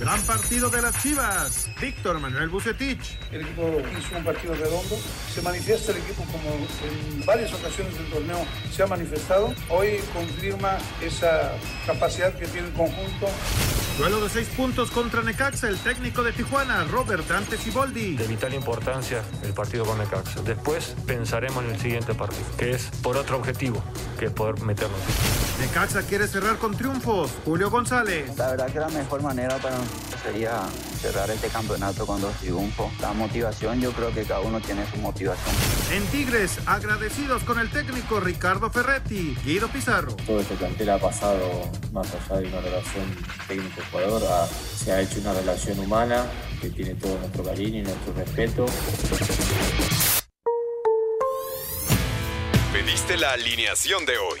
Gran partido de las Chivas. Víctor Manuel Bucetich. El equipo hizo un partido redondo. Se manifiesta el equipo como en varias ocasiones del torneo se ha manifestado. Hoy confirma esa capacidad que tiene el conjunto. Duelo de seis puntos contra Necaxa. El técnico de Tijuana, Robert Dante Siboldi. De vital importancia el partido con Necaxa. Después pensaremos en el siguiente partido, que es por otro objetivo, que es poder meternos. Necaxa quiere cerrar con triunfos. Julio González. La verdad que la mejor manera para sería cerrar este campeonato con dos triunfos. La motivación, yo creo que cada uno tiene su motivación. En Tigres, agradecidos con el técnico Ricardo Ferretti, Guido Pizarro. Todo este plantel ha pasado más allá de una relación técnico-jugador, se ha hecho una relación humana que tiene todo nuestro cariño y nuestro respeto. Pediste la alineación de hoy.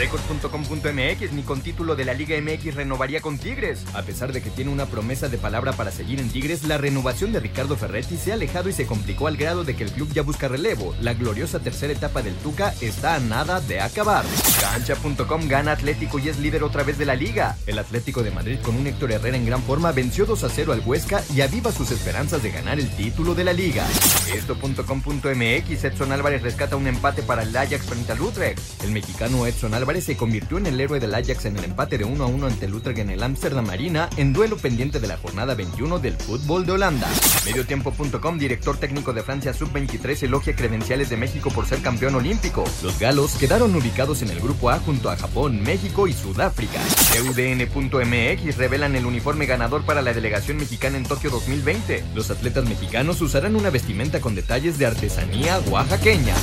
Record.com.mx ni con título de la Liga MX renovaría con Tigres. A pesar de que tiene una promesa de palabra para seguir en Tigres, la renovación de Ricardo Ferretti se ha alejado y se complicó al grado de que el club ya busca relevo. La gloriosa tercera etapa del Tuca está a nada de acabar. Cancha.com gana Atlético y es líder otra vez de la liga. El Atlético de Madrid con un Héctor Herrera en gran forma venció 2 a 0 al Huesca y aviva sus esperanzas de ganar el título de la liga. Esto.com.mx Edson Álvarez rescata un empate para el Ajax frente al Utrecht. El mexicano Edson Álvarez se convirtió en el héroe del Ajax en el empate de 1 a 1 ante el Utrecht en el Amsterdam Marina en duelo pendiente de la jornada 21 del fútbol de Holanda. Mediotiempo.com, director técnico de Francia Sub-23, elogia credenciales de México por ser campeón olímpico. Los galos quedaron ubicados en el grupo A junto a Japón, México y Sudáfrica. UDN.mx revelan el uniforme ganador para la delegación mexicana en Tokio 2020. Los atletas mexicanos usarán una vestimenta con detalles de artesanía oaxaqueña.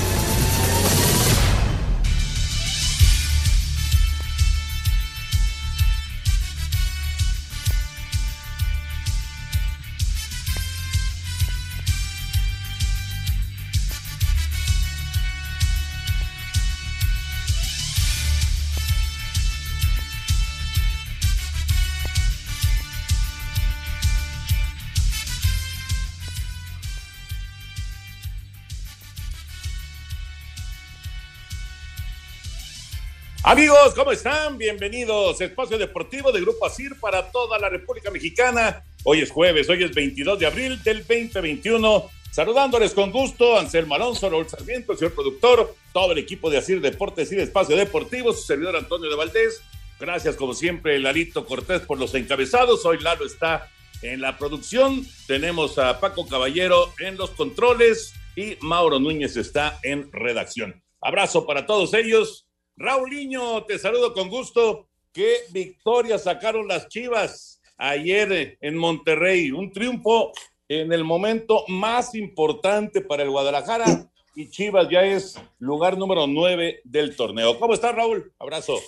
Amigos, ¿cómo están? Bienvenidos. Espacio Deportivo de Grupo ASIR para toda la República Mexicana. Hoy es jueves, hoy es 22 de abril del 2021. Saludándoles con gusto, Anselmo Alonso, Raúl Sarmiento, señor productor, todo el equipo de ASIR Deportes y de Espacio Deportivo, su servidor Antonio de Valdés. Gracias, como siempre, Lalito Cortés por los encabezados. Hoy Lalo está en la producción. Tenemos a Paco Caballero en los controles y Mauro Núñez está en redacción. Abrazo para todos ellos. Raulinho, te saludo con gusto. Qué victoria sacaron las Chivas ayer en Monterrey. Un triunfo en el momento más importante para el Guadalajara y Chivas ya es lugar número nueve del torneo. ¿Cómo estás, Raúl? Abrazo.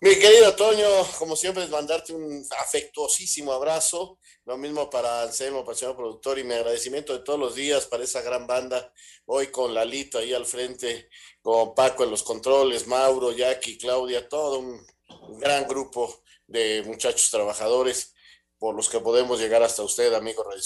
Mi querido Toño, como siempre, mandarte un afectuosísimo abrazo. Lo mismo para Anselmo, para el señor productor, y mi agradecimiento de todos los días para esa gran banda. Hoy con Lalito ahí al frente, con Paco en los controles, Mauro, Jackie, Claudia, todo un gran grupo de muchachos trabajadores por los que podemos llegar hasta usted, amigo Radio.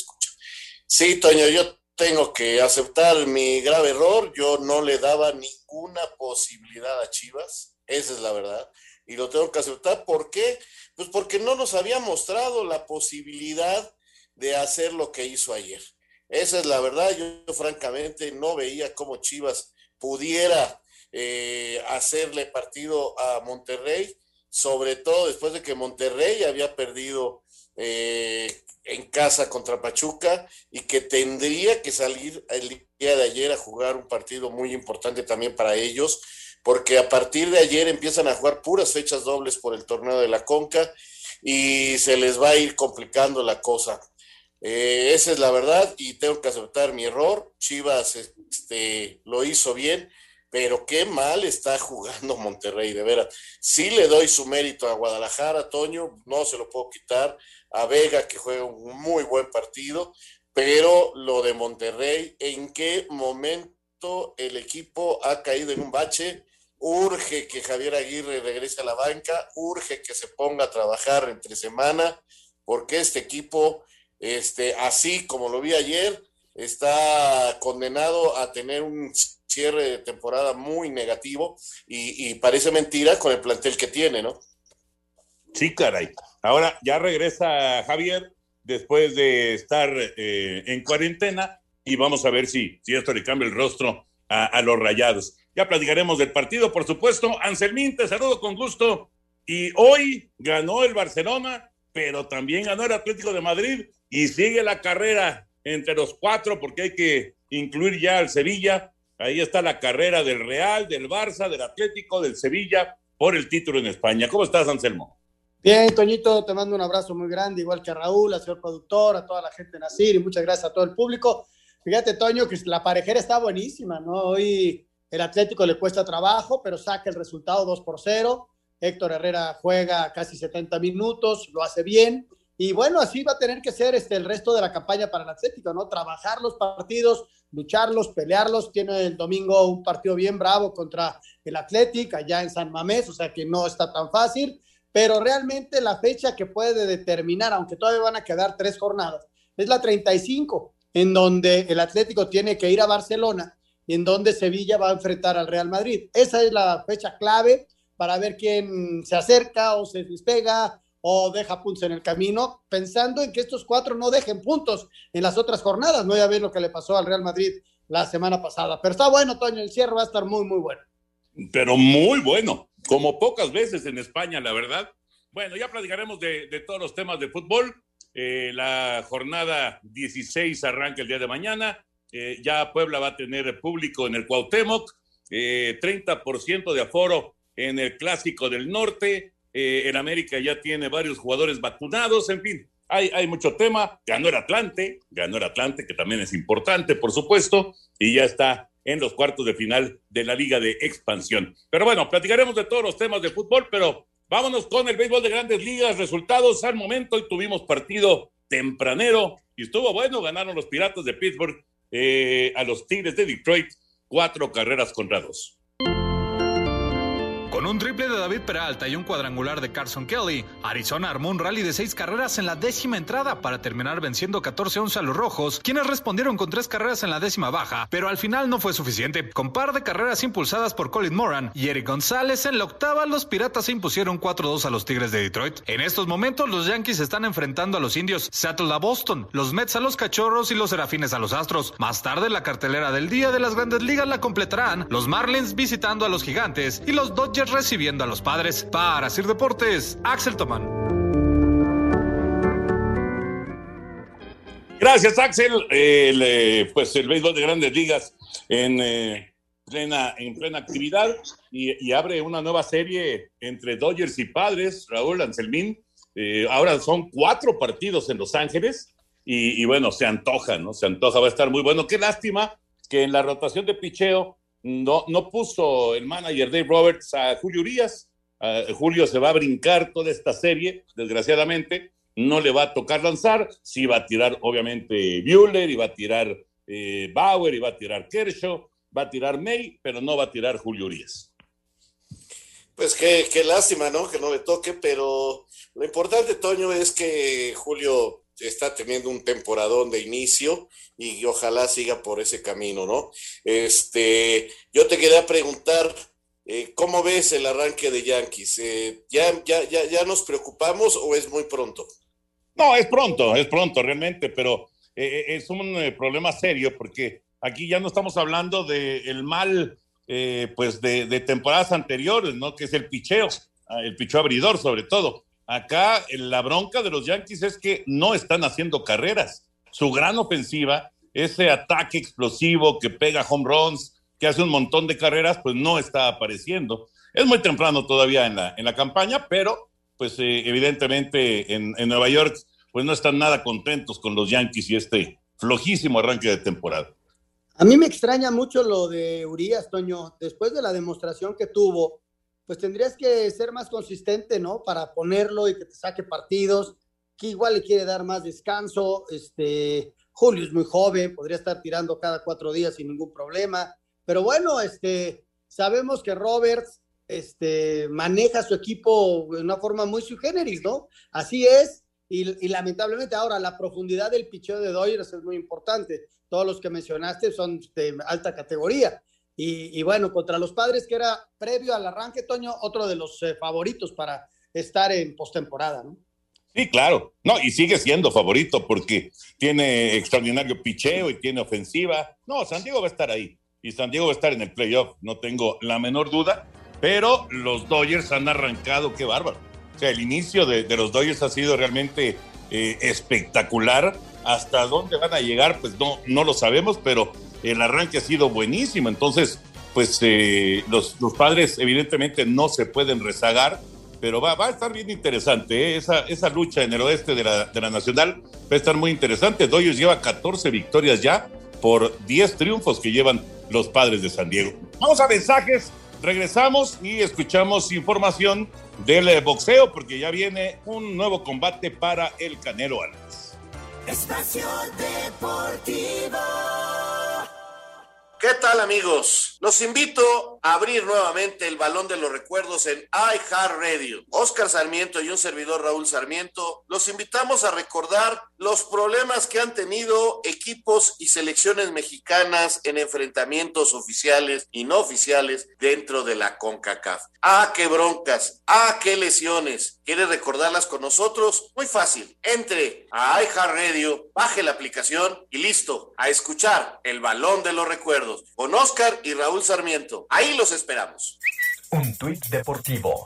Sí, Toño, yo tengo que aceptar mi grave error. Yo no le daba ninguna posibilidad a Chivas, esa es la verdad. Y lo tengo que aceptar. ¿Por qué? Pues porque no nos había mostrado la posibilidad de hacer lo que hizo ayer. Esa es la verdad. Yo, francamente no veía cómo Chivas pudiera eh, hacerle partido a Monterrey, sobre todo después de que Monterrey había perdido eh, en casa contra Pachuca y que tendría que salir el día de ayer a jugar un partido muy importante también para ellos, porque a partir de ayer empiezan a jugar puras fechas dobles por el torneo de la Conca y se les va a ir complicando la cosa. Eh, esa es la verdad y tengo que aceptar mi error. Chivas este, lo hizo bien, pero qué mal está jugando Monterrey, de veras. Sí le doy su mérito a Guadalajara, Toño, no se lo puedo quitar a Vega, que juega un muy buen partido, pero lo de Monterrey, ¿en qué momento el equipo ha caído en un bache? Urge que Javier Aguirre regrese a la banca, urge que se ponga a trabajar entre semana, porque este equipo, este, así como lo vi ayer, está condenado a tener un cierre de temporada muy negativo y, parece mentira con el plantel que tiene, ¿no? Sí, caray. Ahora ya regresa Javier después de estar eh, en cuarentena y vamos a ver si, si esto le cambia el rostro a, a, los rayados. Ya platicaremos del partido, por supuesto. Anselmín, te saludo con gusto. Y hoy ganó el Barcelona, pero también ganó el Atlético de Madrid y sigue la carrera entre los cuatro porque hay que incluir ya al Sevilla. Ahí está la carrera del Real, del Barça, del Atlético, del Sevilla por el título en España. ¿Cómo estás, Anselmo? Bien, Toñito, te mando un abrazo muy grande, igual que a Raúl, al señor productor, a toda la gente de Nacir y muchas gracias a todo el público. Fíjate, Toño, que la parejera está buenísima, ¿no? Hoy el Atlético le cuesta trabajo, pero saca el resultado 2 por 0. Héctor Herrera juega casi 70 minutos, lo hace bien. Y bueno, así va a tener que ser este, el resto de la campaña para el Atlético, ¿no? Trabajar los partidos, lucharlos, pelearlos. Tiene el domingo un partido bien bravo contra el Atlético allá en San Mamés, o sea que no está tan fácil pero realmente la fecha que puede determinar, aunque todavía van a quedar tres jornadas, es la 35, en donde el Atlético tiene que ir a Barcelona y en donde Sevilla va a enfrentar al Real Madrid. Esa es la fecha clave para ver quién se acerca o se despega o deja puntos en el camino, pensando en que estos cuatro no dejen puntos en las otras jornadas. No ya ver lo que le pasó al Real Madrid la semana pasada. Pero está bueno, Toño, el cierre va a estar muy, muy bueno. Pero muy bueno como pocas veces en España, la verdad. Bueno, ya platicaremos de, de todos los temas de fútbol. Eh, la jornada 16 arranca el día de mañana. Eh, ya Puebla va a tener público en el Cuauhtémoc, eh, 30% de aforo en el Clásico del Norte. Eh, en América ya tiene varios jugadores vacunados, en fin, hay, hay mucho tema. Ganó el Atlante, ganó el Atlante, que también es importante, por supuesto, y ya está en los cuartos de final de la Liga de Expansión. Pero bueno, platicaremos de todos los temas de fútbol, pero vámonos con el béisbol de grandes ligas. Resultados al momento y tuvimos partido tempranero y estuvo bueno, ganaron los Piratas de Pittsburgh eh, a los Tigres de Detroit, cuatro carreras contra dos. Con un triple de David Peralta y un cuadrangular de Carson Kelly, Arizona armó un rally de seis carreras en la décima entrada para terminar venciendo 14-11 a los rojos, quienes respondieron con tres carreras en la décima baja, pero al final no fue suficiente. Con par de carreras impulsadas por Colin Moran y Eric González en la octava, los Piratas se impusieron 4-2 a los Tigres de Detroit. En estos momentos, los Yankees están enfrentando a los Indios, Seattle a Boston, los Mets a los Cachorros y los Serafines a los Astros. Más tarde, la cartelera del día de las grandes ligas la completarán los Marlins visitando a los Gigantes y los Dodgers recibiendo a los padres. Para Sir Deportes, Axel Tomán. Gracias, Axel. El, eh, pues el béisbol de grandes ligas en, eh, plena, en plena actividad y, abre una nueva serie entre Dodgers y Padres, Raúl Anselmín. Eh, ahora son cuatro partidos en Los Ángeles y, bueno, se antoja, ¿no? Se antoja, va a estar muy bueno. Qué lástima que en la rotación de picheo no, no puso el manager Dave Roberts a Julio Urias. Uh, Julio se va a brincar toda esta serie, desgraciadamente. No le va a tocar lanzar. Sí va a tirar, obviamente, Bueller, y va a tirar eh, Bauer, y va a tirar Kershaw, va a tirar May, pero no va a tirar Julio Urias. Pues qué, qué lástima, ¿no? Que no le toque, pero lo importante, Toño, es que Julio está teniendo un temporadón de inicio y ojalá siga por ese camino, ¿no? Este, yo te quería preguntar, eh, ¿cómo ves el arranque de Yankees? Eh, ¿ya, ya, ya, ¿Ya nos preocupamos o es muy pronto? No, es pronto, es pronto realmente, pero eh, es un eh, problema serio porque aquí ya no estamos hablando del el mal, eh, pues de, de, temporadas anteriores, ¿no? Que es el picheo, ah, el picheo abridor sobre todo. Acá la bronca de los Yankees es que no están haciendo carreras. Su gran ofensiva, ese ataque explosivo que pega home runs, que hace un montón de carreras, pues no está apareciendo. Es muy temprano todavía en la, en la campaña, pero pues eh, evidentemente en, en, Nueva York pues no están nada contentos con los Yankees y este flojísimo arranque de temporada. A mí me extraña mucho lo de Urias, Toño. Después de la demostración que tuvo, pues tendrías que ser más consistente, ¿no? Para ponerlo y que te saque partidos, que igual le quiere dar más descanso. Este, Julio es muy joven, podría estar tirando cada cuatro días sin ningún problema. Pero bueno, este, sabemos que Roberts este, maneja su equipo de una forma muy sui generis, ¿no? Así es, y, y, lamentablemente ahora la profundidad del picheo de Dodgers es muy importante. Todos los que mencionaste son de alta categoría. Y, y bueno, contra los padres, que era previo al arranque, Toño, otro de los eh, favoritos para estar en postemporada, ¿no? Sí, claro. No, y sigue siendo favorito porque tiene extraordinario picheo y tiene ofensiva. No, San Diego va a estar ahí. Y San Diego va a estar en el playoff, no tengo la menor duda pero los Dodgers han arrancado, qué bárbaro. O sea, el inicio de, de los Dodgers ha sido realmente eh, espectacular. Hasta dónde van a llegar, pues no, no lo sabemos, pero el arranque ha sido buenísimo. Entonces, pues eh, los, padres evidentemente no se pueden rezagar, pero va, a estar bien interesante. ¿eh? Esa, lucha en el oeste de la, de la Nacional va a estar muy interesante. Dodgers lleva 14 victorias ya por 10 triunfos que llevan los padres de San Diego. Vamos a mensajes Regresamos y escuchamos información del eh, boxeo porque ya viene un nuevo combate para el Canelo Álvarez. Espacio Deportivo. ¿Qué tal amigos? Los invito a abrir nuevamente el balón de los recuerdos en iHeartRadio. Oscar Sarmiento y un servidor Raúl Sarmiento los invitamos a recordar los problemas que han tenido equipos y selecciones mexicanas en enfrentamientos oficiales y no oficiales dentro de la CONCACAF. Ah, qué broncas, ah, qué lesiones. ¿Quieres recordarlas con nosotros? Muy fácil. Entre a iHeartRadio, baje la aplicación y listo, a escuchar el balón de los recuerdos con Oscar y Raúl Sarmiento. Ahí los esperamos. Un tuit deportivo.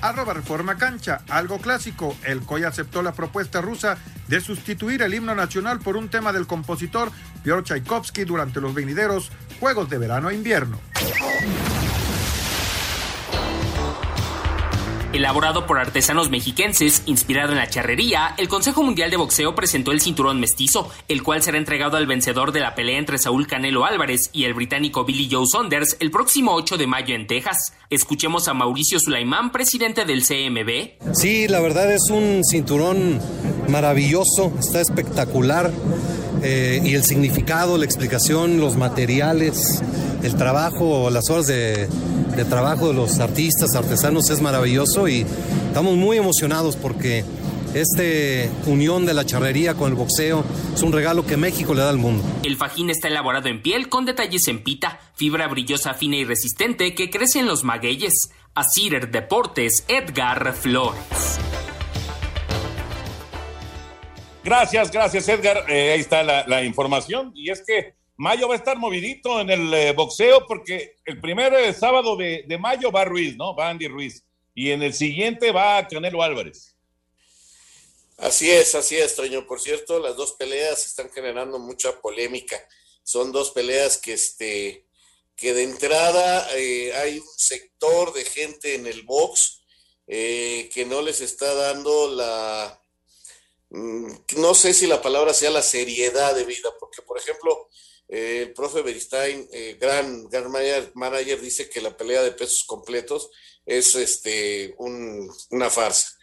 Arroba Reforma Cancha, algo clásico. El COI aceptó la propuesta rusa de sustituir el himno nacional por un tema del compositor Piotr Tchaikovsky durante los venideros Juegos de Verano e Invierno. Elaborado por artesanos mexiquenses, inspirado en la charrería, el Consejo Mundial de Boxeo presentó el cinturón mestizo, el cual será entregado al vencedor de la pelea entre Saúl Canelo Álvarez y el británico Billy Joe Saunders el próximo 8 de mayo en Texas. Escuchemos a Mauricio Sulaimán, presidente del CMB. Sí, la verdad es un cinturón maravilloso, está espectacular. Eh, y el significado, la explicación, los materiales, el trabajo, las horas de, de trabajo de los artistas, artesanos es maravilloso y estamos muy emocionados porque esta unión de la charrería con el boxeo es un regalo que México le da al mundo. El fajín está elaborado en piel con detalles en pita, fibra brillosa, fina y resistente que crece en los magueyes. Asirer Deportes, Edgar Flores. Gracias, gracias Edgar. Eh, ahí está la, la información. Y es que mayo va a estar movidito en el eh, boxeo porque el primer eh, sábado de, de, mayo va Ruiz, ¿no? Va Andy Ruiz. Y en el siguiente va Canelo Álvarez. Así es, así es, Toño. Por cierto, las dos peleas están generando mucha polémica. Son dos peleas que, este, que de entrada eh, hay un sector de gente en el box que no les está dando la, mm, no sé si la palabra sea la seriedad de vida, porque por ejemplo, eh, el profe Beristain, eh, gran, gran manager, manager, dice que la pelea de pesos completos es este, un, una farsa.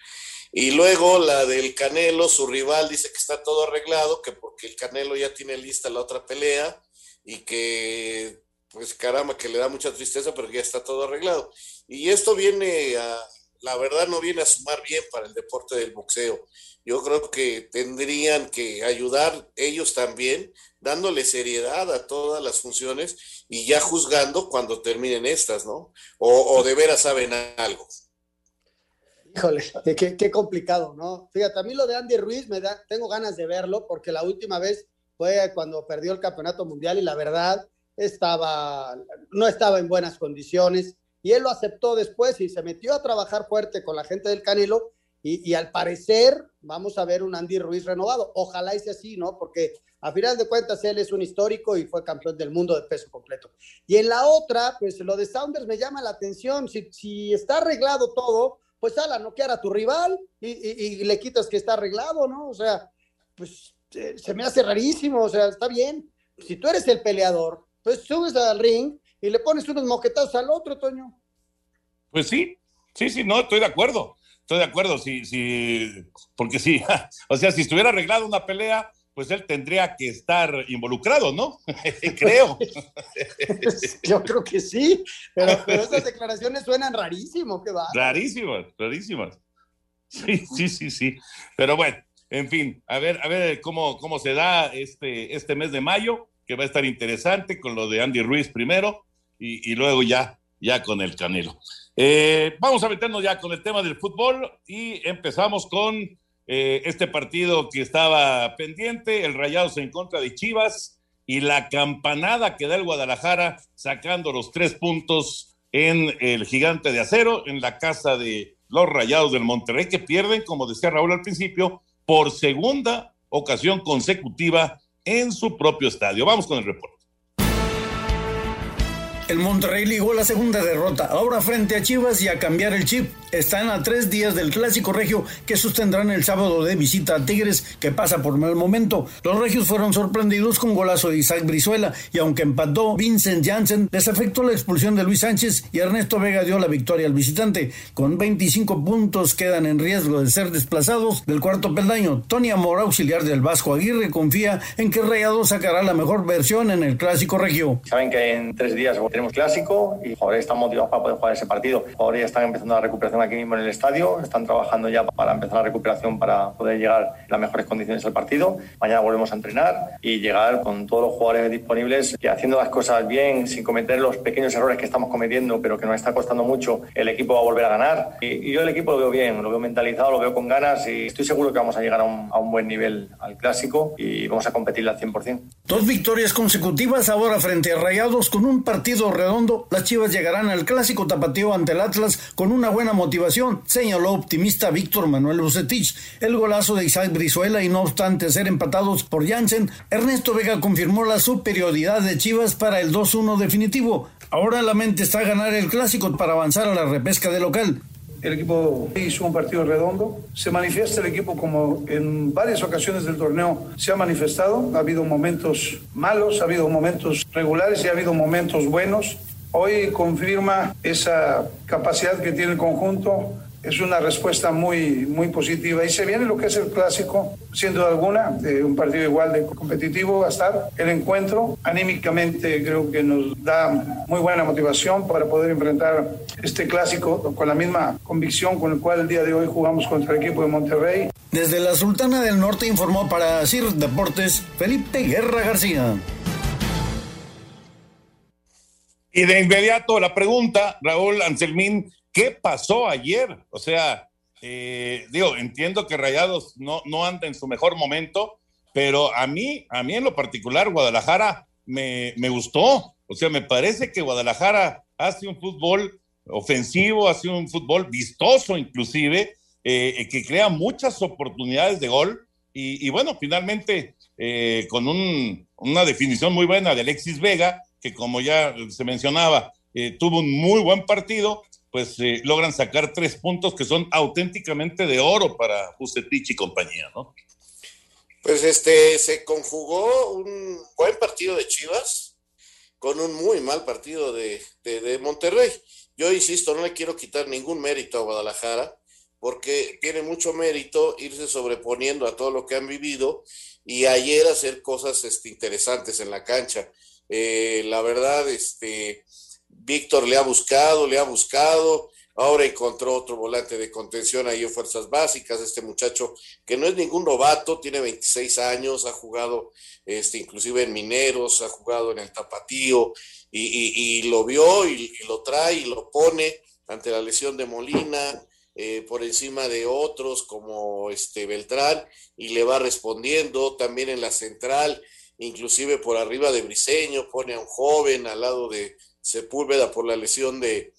Y luego la del Canelo, su rival, dice que está todo arreglado, que porque el Canelo ya tiene lista la otra pelea y que, pues caramba, que le da mucha tristeza, pero ya está todo arreglado. Y esto viene a, la verdad no viene a sumar bien para el deporte del boxeo. Yo creo que tendrían que ayudar ellos también, dándole seriedad a todas las funciones y ya juzgando cuando terminen estas, ¿no? O, de veras saben algo. Híjole, qué, qué, complicado, ¿no? Fíjate, a mí lo de Andy Ruiz me da, tengo ganas de verlo porque la última vez fue cuando perdió el campeonato mundial y la verdad estaba, no estaba en buenas condiciones y él lo aceptó después y se metió a trabajar fuerte con la gente del Canelo y, y al parecer vamos a ver un Andy Ruiz renovado. Ojalá sea así, ¿no? Porque a final de cuentas él es un histórico y fue campeón del mundo de peso completo. Y en la otra, pues lo de Saunders me llama la atención. Si, si está arreglado todo, pues sal a noquear a tu rival y, y, y, le quitas que está arreglado, ¿no? O sea, pues eh, se me hace rarísimo, o sea, está bien. Si tú eres el peleador, pues subes al ring y le pones unos moquetazos al otro, Toño. Pues sí, sí, sí, no, estoy de acuerdo. Estoy de acuerdo, sí, sí, porque sí, o sea, si estuviera arreglado una pelea, pues él tendría que estar involucrado, ¿no? creo. Yo creo que sí, pero, pero, esas declaraciones suenan rarísimo, ¿qué va? Rarísimas, rarísimas. Sí, sí, sí, sí. Pero bueno, en fin, a ver, a ver cómo, cómo se da este, este mes de mayo, que va a estar interesante con lo de Andy Ruiz primero y, luego ya, ya con el Canelo. Eh, vamos a meternos ya con el tema del fútbol y empezamos con eh, este partido que estaba pendiente, el Rayados en contra de Chivas y la campanada que da el Guadalajara sacando los tres puntos en el gigante de acero, en la casa de los Rayados del Monterrey, que pierden, como decía Raúl al principio, por segunda ocasión consecutiva en su propio estadio. Vamos con el reporte. El Monterrey ligó la segunda derrota, ahora frente a Chivas y a cambiar el chip. Están a tres días del clásico regio que sostendrán el sábado de visita a Tigres, que pasa por mal momento. Los regios fueron sorprendidos con golazo de Isaac Brizuela y aunque empató Vincent Janssen, les afectó la expulsión de Luis Sánchez y Ernesto Vega dio la victoria al visitante. Con 25 puntos quedan en riesgo de ser desplazados del cuarto peldaño. Tony Amor, auxiliar del Vasco Aguirre, confía en que Rayado sacará la mejor versión en el clásico regio. Saben que en tres días tenemos clásico y los jugadores están motivados para poder jugar ese partido. Los jugadores ya están empezando la recuperación aquí mismo en el estadio, están trabajando ya para empezar la recuperación para poder llegar en las mejores condiciones al partido. Mañana volvemos a entrenar y llegar con todos los jugadores disponibles y haciendo las cosas bien, sin cometer los pequeños errores que estamos cometiendo, pero que nos está costando mucho, el equipo va a volver a ganar. Y, y yo el equipo lo veo bien, lo veo mentalizado, lo veo con ganas y estoy seguro que vamos a llegar a un, a un buen nivel al clásico y vamos a competir al 100%. Dos victorias consecutivas ahora frente a Rayados con un partido redondo. Las Chivas llegarán al clásico tapatío ante el Atlas con una buena motivación señaló optimista Víctor Manuel Bucetich. El golazo de Isaac Brizuela y no obstante ser empatados por Jansen, Ernesto Vega confirmó la superioridad de Chivas para el 2-1 definitivo. Ahora la mente está a ganar el clásico para avanzar a la repesca de local. El equipo hizo un partido redondo. Se manifiesta el equipo como en varias ocasiones del torneo se ha manifestado. Ha habido momentos malos, ha habido momentos regulares y ha habido momentos buenos. Hoy confirma esa capacidad que tiene el conjunto es una respuesta muy, muy positiva. Y se viene lo que es el clásico, sin duda alguna, eh, un partido igual de competitivo va a estar. El encuentro anímicamente creo que nos da muy buena motivación para poder enfrentar este clásico con la misma convicción con la cual el día de hoy jugamos contra el equipo de Monterrey. Desde la Sultana del Norte informó para CIR Deportes Felipe Guerra García. Y de inmediato la pregunta, Raúl Anselmín, ¿qué pasó ayer? O sea, eh, digo, entiendo que Rayados no, no anda en su mejor momento, pero a mí, a mí en lo particular, Guadalajara me, me gustó. O sea, me parece que Guadalajara hace un fútbol ofensivo, hace un fútbol vistoso inclusive, eh, que crea muchas oportunidades de gol. Y, y bueno, finalmente, eh, con un, una definición muy buena de Alexis Vega, que como ya se mencionaba, eh, tuvo un muy buen partido, pues eh, logran sacar tres puntos que son auténticamente de oro para Bucetich y compañía, ¿no? Pues este, se conjugó un buen partido de Chivas con un muy mal partido de, de, de Monterrey. Yo insisto, no le quiero quitar ningún mérito a Guadalajara, porque tiene mucho mérito irse sobreponiendo a todo lo que han vivido y ayer hacer cosas este, interesantes en la cancha. Eh, la verdad, este, Víctor le ha buscado, le ha buscado, ahora encontró otro volante de contención ahí en Fuerzas Básicas, este muchacho que no es ningún novato, tiene 26 años, ha jugado este, inclusive en Mineros, ha jugado en el Tapatío y, lo vio y, y, lo trae y lo pone ante la lesión de Molina. eh, por encima de otros como este Beltrán y le va respondiendo también en la central, inclusive por arriba de Briseño, pone a un joven al lado de Sepúlveda por la lesión de,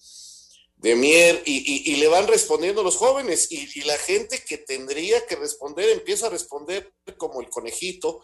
de Mier y, le van respondiendo los jóvenes y, y, la gente que tendría que responder empieza a responder como el conejito,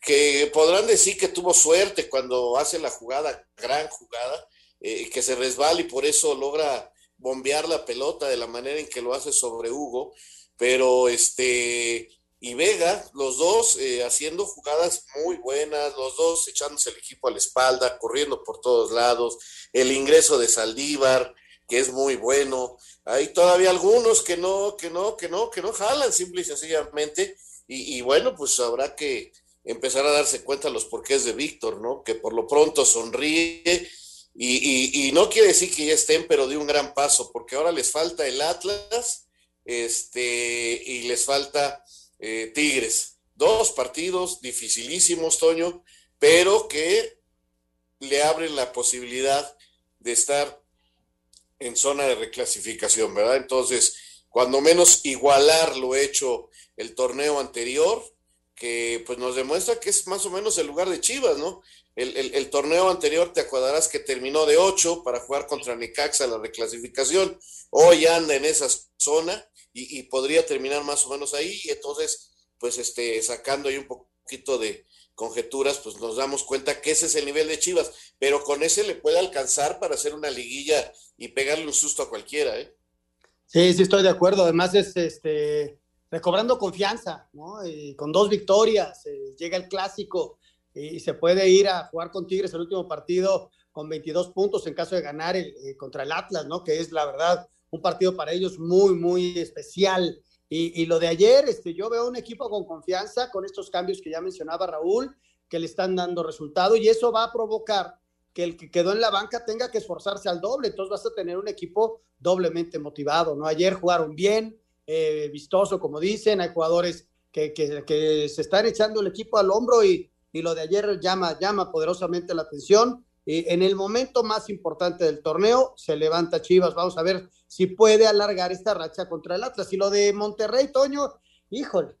que podrán decir que tuvo suerte cuando hace la jugada, gran jugada, eh, que se resbala y por eso logra bombear la pelota de la manera en que lo hace sobre Hugo, pero este y Vega, los dos eh, haciendo jugadas muy buenas, los dos echándose el equipo a la espalda, corriendo por todos lados, el ingreso de Saldívar, que es muy bueno, hay todavía algunos que no, que no, que no, que no jalan simple y sencillamente, y, y bueno, pues habrá que empezar a darse cuenta los porqués de Víctor, ¿no? Que por lo pronto sonríe, y, no quiere decir que ya estén, pero de un gran paso, porque ahora les falta el Atlas este, y les falta eh, Tigres. Dos partidos dificilísimos, Toño, pero que le abren la posibilidad de estar en zona de reclasificación, ¿verdad? Entonces, cuando menos igualar lo hecho el torneo anterior, que pues nos demuestra que es más o menos el lugar de Chivas, ¿no? El, torneo anterior te acordarás que terminó de 8 para jugar contra Necaxa la reclasificación. Hoy anda en esa zona y, podría terminar más o menos ahí. Y entonces, pues este, sacando ahí un poquito de conjeturas, pues nos damos cuenta que ese es el nivel de Chivas. Pero con ese le puede alcanzar para hacer una liguilla y pegarle un susto a cualquiera, ¿eh? Sí, sí, estoy de acuerdo. Además, es este recobrando confianza, ¿no? Y con dos victorias, eh, llega el clásico y se puede ir a jugar con Tigres el último partido con 22 puntos en caso de ganar el, eh, contra el Atlas, ¿no? Que es la verdad un partido para ellos muy, muy especial. Y, lo de ayer, este, yo veo un equipo con confianza, con estos cambios que ya mencionaba Raúl, que le están dando resultado y eso va a provocar que el que quedó en la banca tenga que esforzarse al doble. Entonces vas a tener un equipo doblemente motivado, ¿no? Ayer jugaron bien, eh, vistoso, como dicen, hay jugadores que, que, que se están echando el equipo al hombro y, y lo de ayer llama, llama poderosamente la atención. En el momento más importante del torneo se levanta Chivas. Vamos a ver si puede alargar esta racha contra el Atlas. Y lo de Monterrey, Toño, híjole,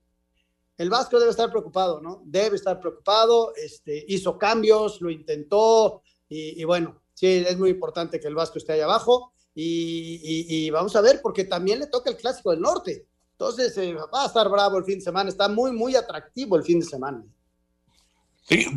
el Vasco debe estar preocupado, ¿no? Debe estar preocupado. Este, hizo cambios, lo intentó y, bueno, sí, es muy importante que el Vasco esté ahí abajo. Y, vamos a ver, porque también le toca el Clásico del Norte. Entonces, eh, va a estar bravo el fin de semana. Está muy, muy atractivo el fin de semana.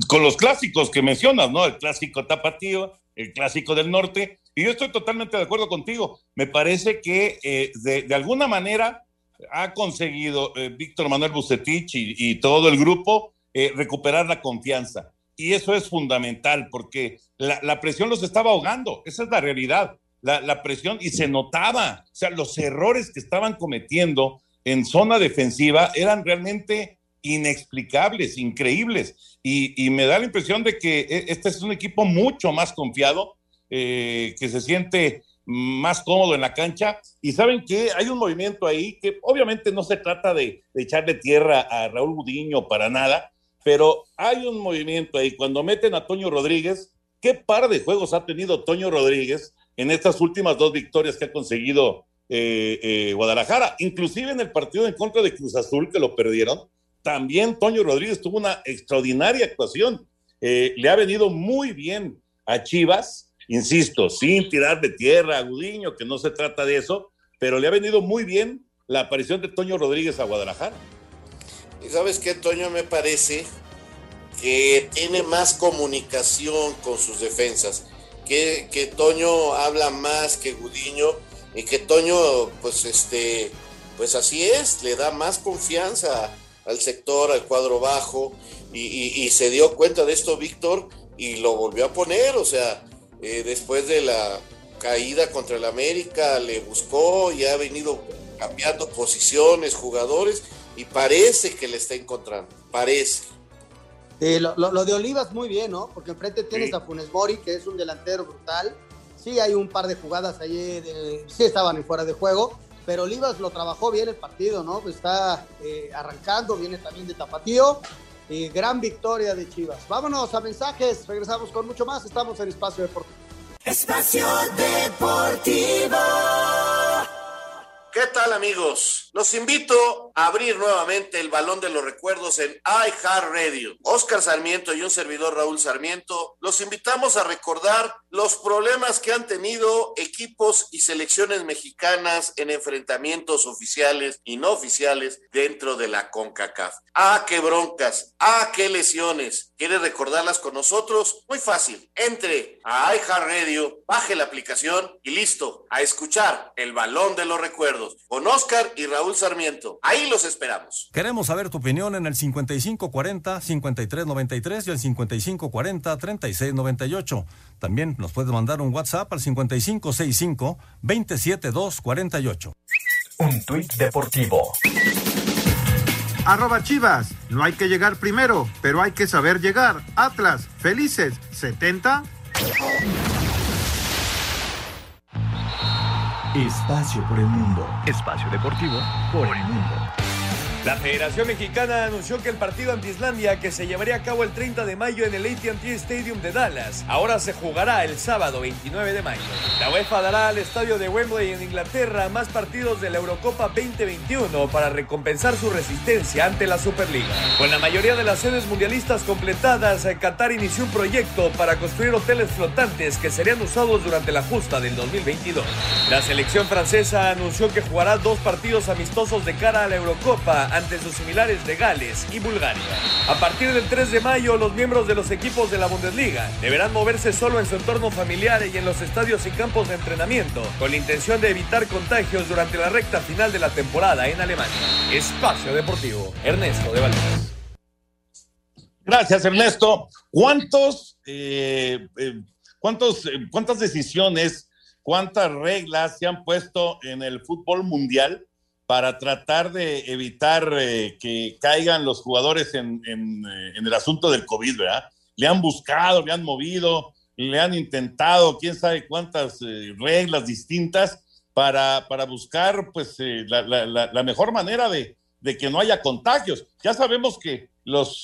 Con los clásicos que mencionas, ¿no? El clásico tapatío, el clásico del norte. Y yo estoy totalmente de acuerdo contigo. Me parece que eh, de, alguna manera ha conseguido eh, Víctor Manuel Bucetich y, todo el grupo eh, recuperar la confianza. Y eso es fundamental porque la, presión los estaba ahogando. Esa es la realidad. La, la presión y se notaba. O sea, los errores que estaban cometiendo en zona defensiva eran realmente inexplicables, increíbles. Y, me da la impresión de que e, este es un equipo mucho más confiado, eh, que se siente más cómodo en la cancha. Y saben que hay un movimiento ahí que obviamente no se trata de, echarle tierra a Raúl Gudiño para nada, pero hay un movimiento ahí. Cuando meten a Toño Rodríguez, ¿qué par de juegos ha tenido Toño Rodríguez en estas últimas dos victorias que ha conseguido eh, eh, Guadalajara? Inclusive en el partido en contra de Cruz Azul, que lo perdieron también Toño Rodríguez tuvo una extraordinaria actuación. Eh, le ha venido muy bien a Chivas, insisto, sin tirar de tierra a Gudiño, que no se trata de eso, pero le ha venido muy bien la aparición de Toño Rodríguez a Guadalajara. Y sabes qué, Toño, me parece que tiene más comunicación con sus defensas, que, que Toño habla más que Gudiño y que Toño, pues este, pues así es, le da más confianza al sector, al cuadro bajo, y, se dio cuenta de esto Víctor y lo volvió a poner, o sea, eh, después de la caída contra el América, le buscó y ha venido cambiando posiciones, jugadores, y parece que le está encontrando, parece. lo, de Olivas muy bien, ¿no? Porque enfrente tienes a Funes Mori, que es un delantero brutal. Sí, hay un par de jugadas allí, sí estaban en fuera de juego, pero Olivas lo trabajó bien el partido, ¿no? Está eh, arrancando, viene también de Tapatío. Y gran victoria de Chivas. Vámonos a mensajes, regresamos con mucho más. Estamos en Espacio Deportivo. Espacio Deportivo. ¿Qué tal amigos? Los invito a abrir nuevamente el balón de los recuerdos en iHeartRadio. Oscar Sarmiento y un servidor Raúl Sarmiento los invitamos a recordar los problemas que han tenido equipos y selecciones mexicanas en enfrentamientos oficiales y no oficiales dentro de la CONCACAF. Ah, qué broncas, ah, qué lesiones. ¿Quiere recordarlas con nosotros? Muy fácil. Entre a iHeartRadio, baje la aplicación y listo, a escuchar el balón de los recuerdos con Oscar y Raúl Sarmiento. Ahí los esperamos. Queremos saber tu opinión en el 5540-5393 y el 5540-3698. También nos puedes mandar un WhatsApp al 5565-27248. Un tuit deportivo. Arroba Chivas. No hay que llegar primero, pero hay que saber llegar. Atlas, felices. 70. Espacio por el mundo. Espacio deportivo por el mundo. La Federación Mexicana anunció que el partido ante Islandia, que se llevaría a cabo el 30 de mayo en el AT&T Stadium de Dallas, ahora se jugará el sábado 29 de mayo. La UEFA dará al estadio de Wembley en Inglaterra más partidos de la Eurocopa 2021 para recompensar su resistencia ante la Superliga. Con la mayoría de las sedes mundialistas completadas, Qatar inició un proyecto para construir hoteles flotantes que serían usados durante la justa del 2022. La selección francesa anunció que jugará dos partidos amistosos de cara a la Eurocopa ante sus similares de Gales y Bulgaria. A partir del 3 de mayo, los miembros de los equipos de la Bundesliga deberán moverse solo en su entorno familiar y en los estadios y campos de entrenamiento, con la intención de evitar contagios durante la recta final de la temporada en Alemania. Espacio Deportivo, Ernesto de Valdés. Gracias, Ernesto. ¿Cuántos, eh, eh, cuántos, eh, ¿Cuántas decisiones, cuántas reglas se han puesto en el fútbol mundial para tratar de evitar eh, que caigan los jugadores eh, en, el asunto del COVID, ¿verdad? Le han buscado, le han movido, le han intentado, quién sabe cuántas eh, reglas distintas para, buscar pues la, mejor manera de, que no haya contagios. Ya sabemos que los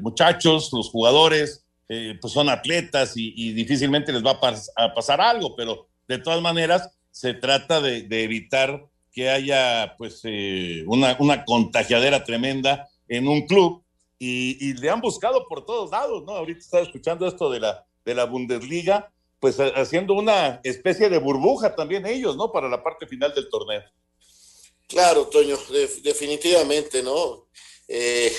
muchachos, los jugadores, pues son atletas y, difícilmente les va a, pasar algo, pero de todas maneras se trata de, de evitar que haya pues eh, una, una, contagiadera tremenda en un club y, y, le han buscado por todos lados, ¿no? Ahorita estaba escuchando esto de la, de la Bundesliga, pues haciendo una especie de burbuja también ellos, ¿no? Para la parte final del torneo. Claro, Toño, de, definitivamente, ¿no? Eh,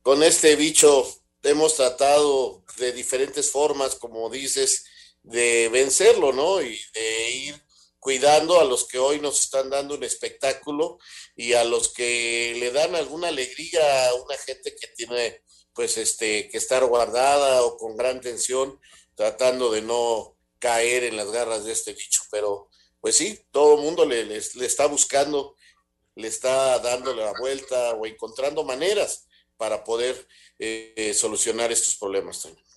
con este bicho hemos tratado de diferentes formas, como dices, de vencerlo, ¿no? Y de ir cuidando a los que hoy nos están dando un espectáculo y a los que le dan alguna alegría a una gente que tiene pues este que estar guardada o con gran tensión tratando de no caer en las garras de este bicho pero pues sí todo el mundo le, le, está buscando le está dando la vuelta o encontrando maneras para poder eh, solucionar estos problemas también.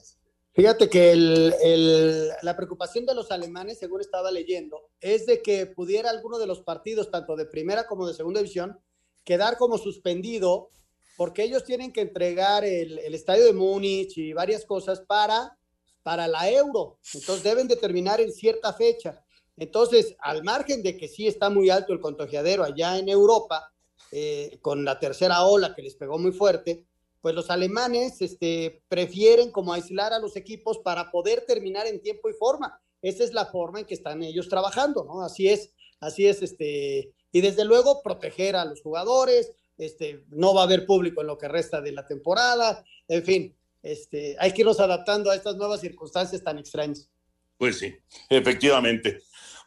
Fíjate que el, el, la preocupación de los alemanes, según estaba leyendo, es de que pudiera alguno de los partidos, tanto de primera como de segunda división, quedar como suspendido, porque ellos tienen que entregar el, el estadio de Múnich y varias cosas para, para la euro. Entonces deben de terminar en cierta fecha. Entonces, al margen de que sí está muy alto el contagiadero allá en Europa, eh, con la tercera ola que les pegó muy fuerte, pues los alemanes este, prefieren como aislar a los equipos para poder terminar en tiempo y forma. Esa es la forma en que están ellos trabajando, ¿no? Así es, así es, este, y desde luego proteger a los jugadores, este, no va a haber público en lo que resta de la temporada, en fin, este, hay que irnos adaptando a estas nuevas circunstancias tan extrañas. Pues sí, efectivamente.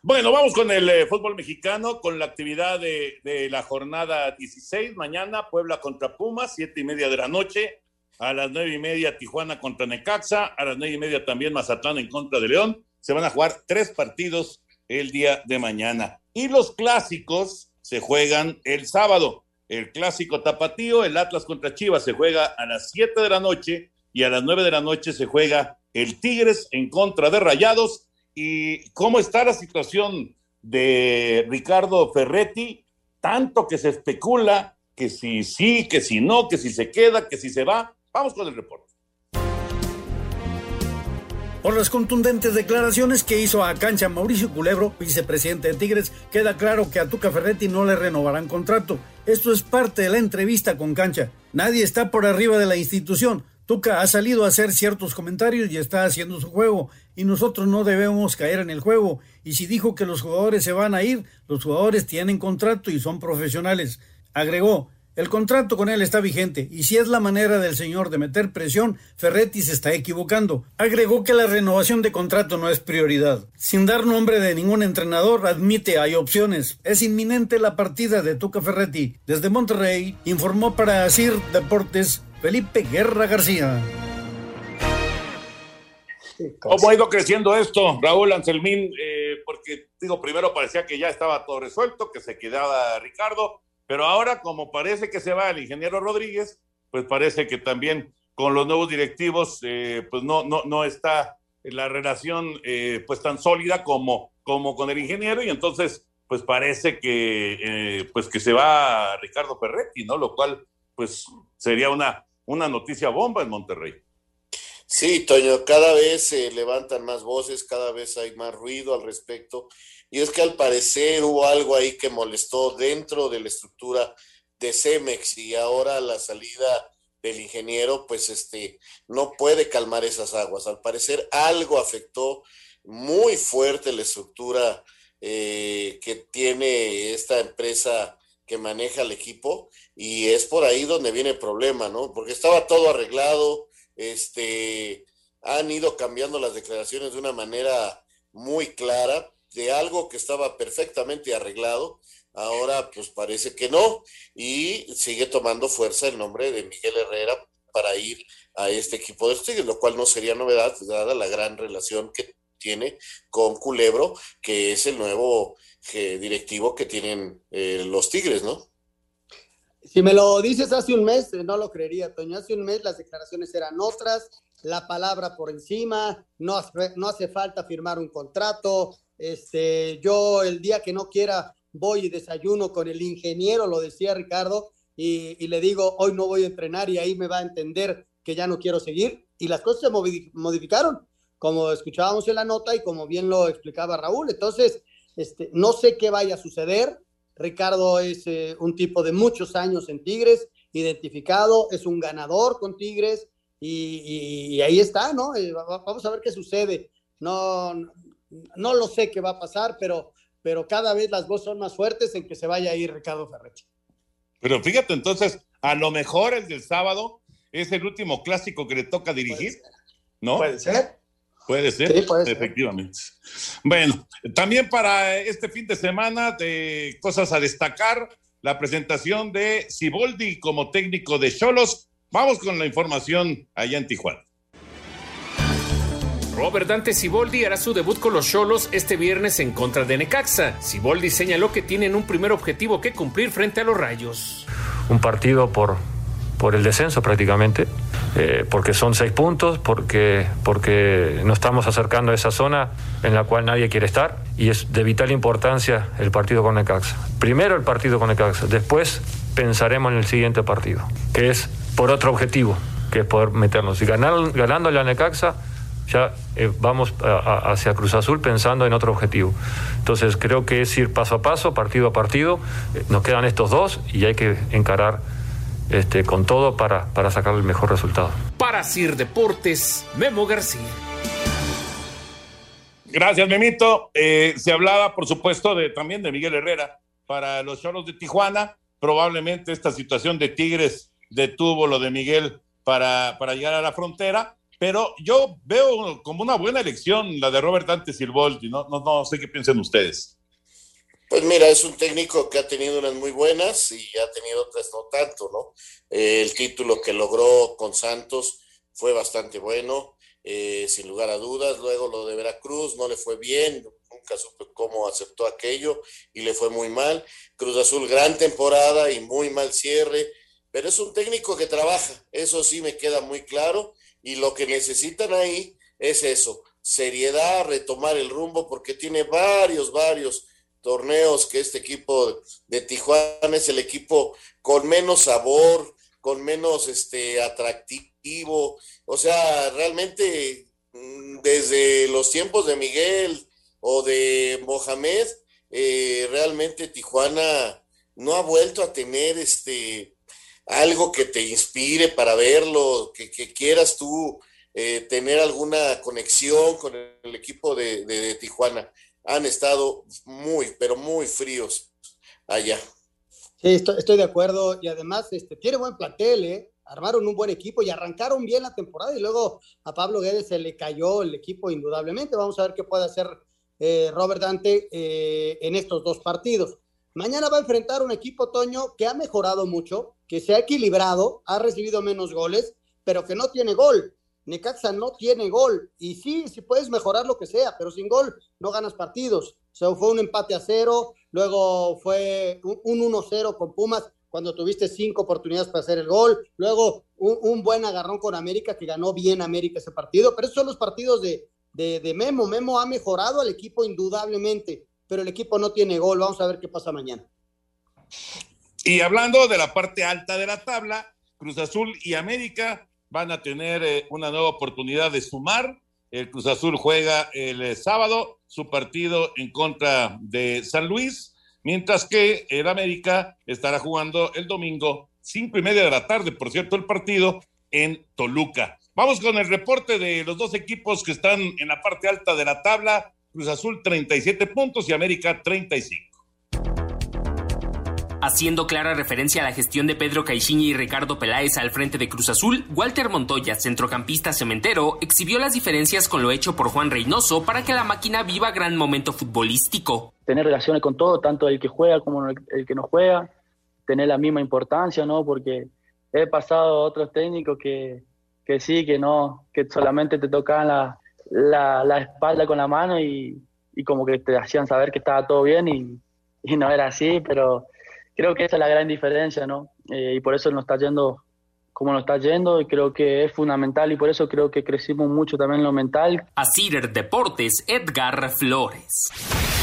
Bueno, vamos con el eh, fútbol mexicano, con la actividad de, la jornada 16. Mañana Puebla contra Pumas, siete y media de la noche. A las nueve y media Tijuana contra Necaxa. A las nueve y media también Mazatlán en contra de León. Se van a jugar tres partidos el día de mañana. Y los clásicos se juegan el sábado. El clásico tapatío, el Atlas contra Chivas, se juega a las siete de la noche. Y a las nueve de la noche se juega el Tigres en contra de Rayados y cómo está la situación de Ricardo Ferretti, tanto que se especula que si sí, que si no, que si se queda, que si se va. Vamos con el reporte. Por las contundentes declaraciones que hizo a cancha Mauricio Culebro, vicepresidente de Tigres, queda claro que a Tuca Ferretti no le renovarán contrato. Esto es parte de la entrevista con cancha. Nadie está por arriba de la institución. Tuca ha salido a hacer ciertos comentarios y está haciendo su juego, y nosotros no debemos caer en el juego. Y si dijo que los jugadores se van a ir, los jugadores tienen contrato y son profesionales. Agregó, el contrato con él está vigente y si es la manera del señor de meter presión, Ferretti se está equivocando. Agregó que la renovación de contrato no es prioridad. Sin dar nombre de ningún entrenador, admite hay opciones. Es inminente la partida de Tuca Ferretti. Desde Monterrey, informó para CIR Deportes Felipe Guerra García. ¿Cómo ha ido creciendo esto, Raúl Anselmín? Eh, porque, digo, primero parecía que ya estaba todo resuelto, que se quedaba Ricardo, pero ahora, como parece que se va el ingeniero Rodríguez, pues parece que también con los nuevos directivos, eh, pues no, no, no está la relación eh, pues tan sólida como, como con el ingeniero, y entonces, pues parece que, pues que se va Ricardo Ferretti, ¿no? Lo cual, pues sería una, una noticia bomba en Monterrey. Sí, Toño, cada vez se levantan más voces, cada vez hay más ruido al respecto. Y es que al parecer hubo algo ahí que molestó dentro de la estructura de Cemex y ahora la salida del ingeniero, pues este, no puede calmar esas aguas. Al parecer algo afectó muy fuerte la estructura eh, que tiene esta empresa que maneja el equipo y es por ahí donde viene el problema, ¿no? Porque estaba todo arreglado, este, han ido cambiando las declaraciones de una manera muy clara, de algo que estaba perfectamente arreglado, ahora pues parece que no, y sigue tomando fuerza el nombre de Miguel Herrera para ir a este equipo de Tigres, lo cual no sería novedad, dada la gran relación que tiene con Culebro, que es el nuevo eh, directivo que tienen eh, los Tigres, ¿no? Si me lo dices hace un mes, no lo creería, Toño. Hace un mes las declaraciones eran otras, la palabra por encima, no no hace falta firmar un contrato. Este, yo el día que no quiera voy y desayuno con el ingeniero, lo decía Ricardo, y, le digo, hoy no voy a entrenar y ahí me va a entender que ya no quiero seguir. Y las cosas se modificaron, como escuchábamos en la nota y como bien lo explicaba Raúl. Entonces, este, no sé qué vaya a suceder Ricardo es eh, un tipo de muchos años en Tigres, identificado, es un ganador con Tigres y, ahí está, ¿no? Eh, vamos a ver qué sucede. No, no lo sé qué va a pasar, pero, pero cada vez las voces son más fuertes en que se vaya a ir Ricardo Ferretti. Pero fíjate, entonces, a lo mejor el del sábado es el último clásico que le toca dirigir, ¿no? Puede ser. Puede ser, efectivamente. Bueno, también para este fin de semana de cosas a destacar, la presentación de Siboldi como técnico de Cholos. Vamos con la información allá en Tijuana. Robert Dante Siboldi hará su debut con los Cholos este viernes en contra de Necaxa. Siboldi señaló que tienen un primer objetivo que cumplir frente a los Rayos. Un partido por, por el descenso prácticamente, eh, porque son seis puntos, porque, porque nos estamos acercando a esa zona en la cual nadie quiere estar y es de vital importancia el partido con Necaxa. Primero el partido con Necaxa, después pensaremos en el siguiente partido, que es por otro objetivo, que es poder meternos. Y ganar, ganándole a Necaxa, ya eh, vamos hacia Cruz Azul pensando en otro objetivo. Entonces creo que es ir paso a paso, partido a partido. Eh, nos quedan estos dos y hay que encarar este, con todo para, para sacar el mejor resultado. Para Sir Deportes, Memo García. Gracias, Memito. Eh, se hablaba, por supuesto, de, también de Miguel Herrera para los Choros de Tijuana. Probablemente esta situación de Tigres detuvo lo de Miguel para, para llegar a la frontera, pero yo veo como una buena elección la de Robert Dante Silvolti. No, no, no sé qué piensen ustedes. Pues mira, es un técnico que ha tenido unas muy buenas y ha tenido otras no tanto, ¿no? Eh, el título que logró con Santos fue bastante bueno, eh, sin lugar a dudas. Luego lo de Veracruz no le fue bien, nunca supe cómo aceptó aquello y le fue muy mal. Cruz Azul, gran temporada y muy mal cierre, pero es un técnico que trabaja, eso sí me queda muy claro. Y lo que necesitan ahí es eso, seriedad, retomar el rumbo, porque tiene varios, varios torneos que este equipo de Tijuana es el equipo con menos sabor, con menos este atractivo, o sea, realmente mm, desde los tiempos de Miguel o de Mohamed, eh, realmente Tijuana no ha vuelto a tener este algo que te inspire para verlo, que, quieras tú eh, tener alguna conexión con el equipo de, Tijuana. Han estado muy, pero muy fríos allá. Sí, estoy, de acuerdo y además este, tiene buen plantel, ¿eh? armaron un buen equipo y arrancaron bien la temporada y luego a Pablo Guedes se le cayó el equipo indudablemente. Vamos a ver qué puede hacer eh, Robert Dante eh, en estos dos partidos. Mañana va a enfrentar un equipo, Toño, que ha mejorado mucho, que se ha equilibrado, ha recibido menos goles, pero que no tiene gol. Necaxa no tiene gol. Y sí, sí puedes mejorar lo que sea, pero sin gol no ganas partidos. O sea, fue un empate a cero, luego fue un, 1-0 con Pumas cuando tuviste cinco oportunidades para hacer el gol, luego un, buen agarrón con América, que ganó bien América ese partido, pero esos son los partidos de, de, Memo. Memo ha mejorado al equipo indudablemente, pero el equipo no tiene gol. Vamos a ver qué pasa mañana. Y hablando de la parte alta de la tabla, Cruz Azul y América van a tener eh, una nueva oportunidad de sumar. El Cruz Azul juega el eh, sábado su partido en contra de San Luis mientras que el América estará jugando el domingo, cinco y media de la tarde, por cierto, el partido en Toluca. Vamos con el reporte de los dos equipos que están en la parte alta de la tabla. Cruz Azul 37 puntos y América 35. Haciendo clara referencia a la gestión de Pedro Caixinha y Ricardo Peláez al frente de Cruz Azul, Walter Montoya, centrocampista cementero, exhibió las diferencias con lo hecho por Juan Reynoso para que la máquina viva gran momento futbolístico. Tener relaciones con todo, tanto el que juega como el que no juega, tener la misma importancia, ¿no? Porque he pasado a otros técnicos que, que sí, que no, que solamente te tocaban la, la, espalda con la mano y, y, como que te hacían saber que estaba todo bien y, y no era así, pero creo que esa es la gran diferencia, ¿no? Eh, y por eso nos está yendo como nos está yendo y creo que es fundamental y por eso creo que crecimos mucho también en lo mental. Asir Deportes, Edgar Flores.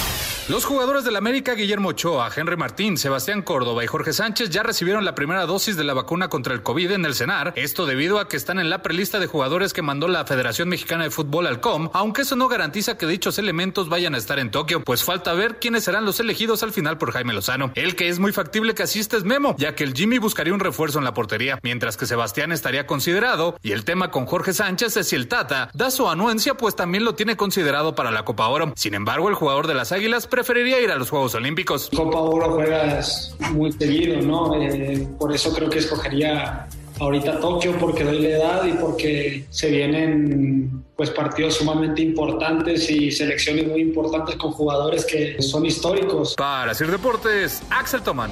Los jugadores del América, Guillermo Ochoa, Henry Martín, Sebastián Córdoba y Jorge Sánchez ya recibieron la primera dosis de la vacuna contra el COVID en el CENAR. Esto debido a que están en la prelista de jugadores que mandó la Federación Mexicana de Fútbol al COM, aunque eso no garantiza que dichos elementos vayan a estar en Tokio, pues falta ver quiénes serán los elegidos al final por Jaime Lozano. El que es muy factible que asista es Memo, ya que el Jimmy buscaría un refuerzo en la portería, mientras que Sebastián estaría considerado, y el tema con Jorge Sánchez es si el Tata da su anuencia, pues también lo tiene considerado para la Copa Oro. Sin embargo, el jugador de las Águilas preferiría ir a los Juegos Olímpicos. Copa Oro juegas muy seguido, ¿no? Eh, por eso creo que escogería ahorita Tokio porque doy la edad y porque se vienen pues partidos sumamente importantes y selecciones muy importantes con jugadores que son históricos. Para hacer deportes, Axel Tomán.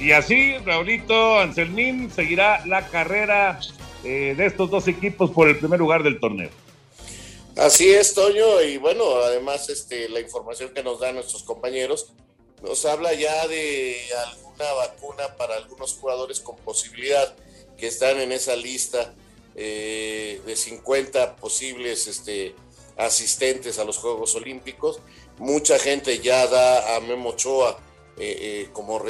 Y así, Raulito Anselmín seguirá la carrera eh, de estos dos equipos por el primer lugar del torneo. Así es, Toño, y bueno, además este, la información que nos dan nuestros compañeros nos habla ya de alguna vacuna para algunos jugadores con posibilidad que están en esa lista eh, de 50 posibles este, asistentes a los Juegos Olímpicos. Mucha gente ya da a Memo Ochoa eh, eh, como,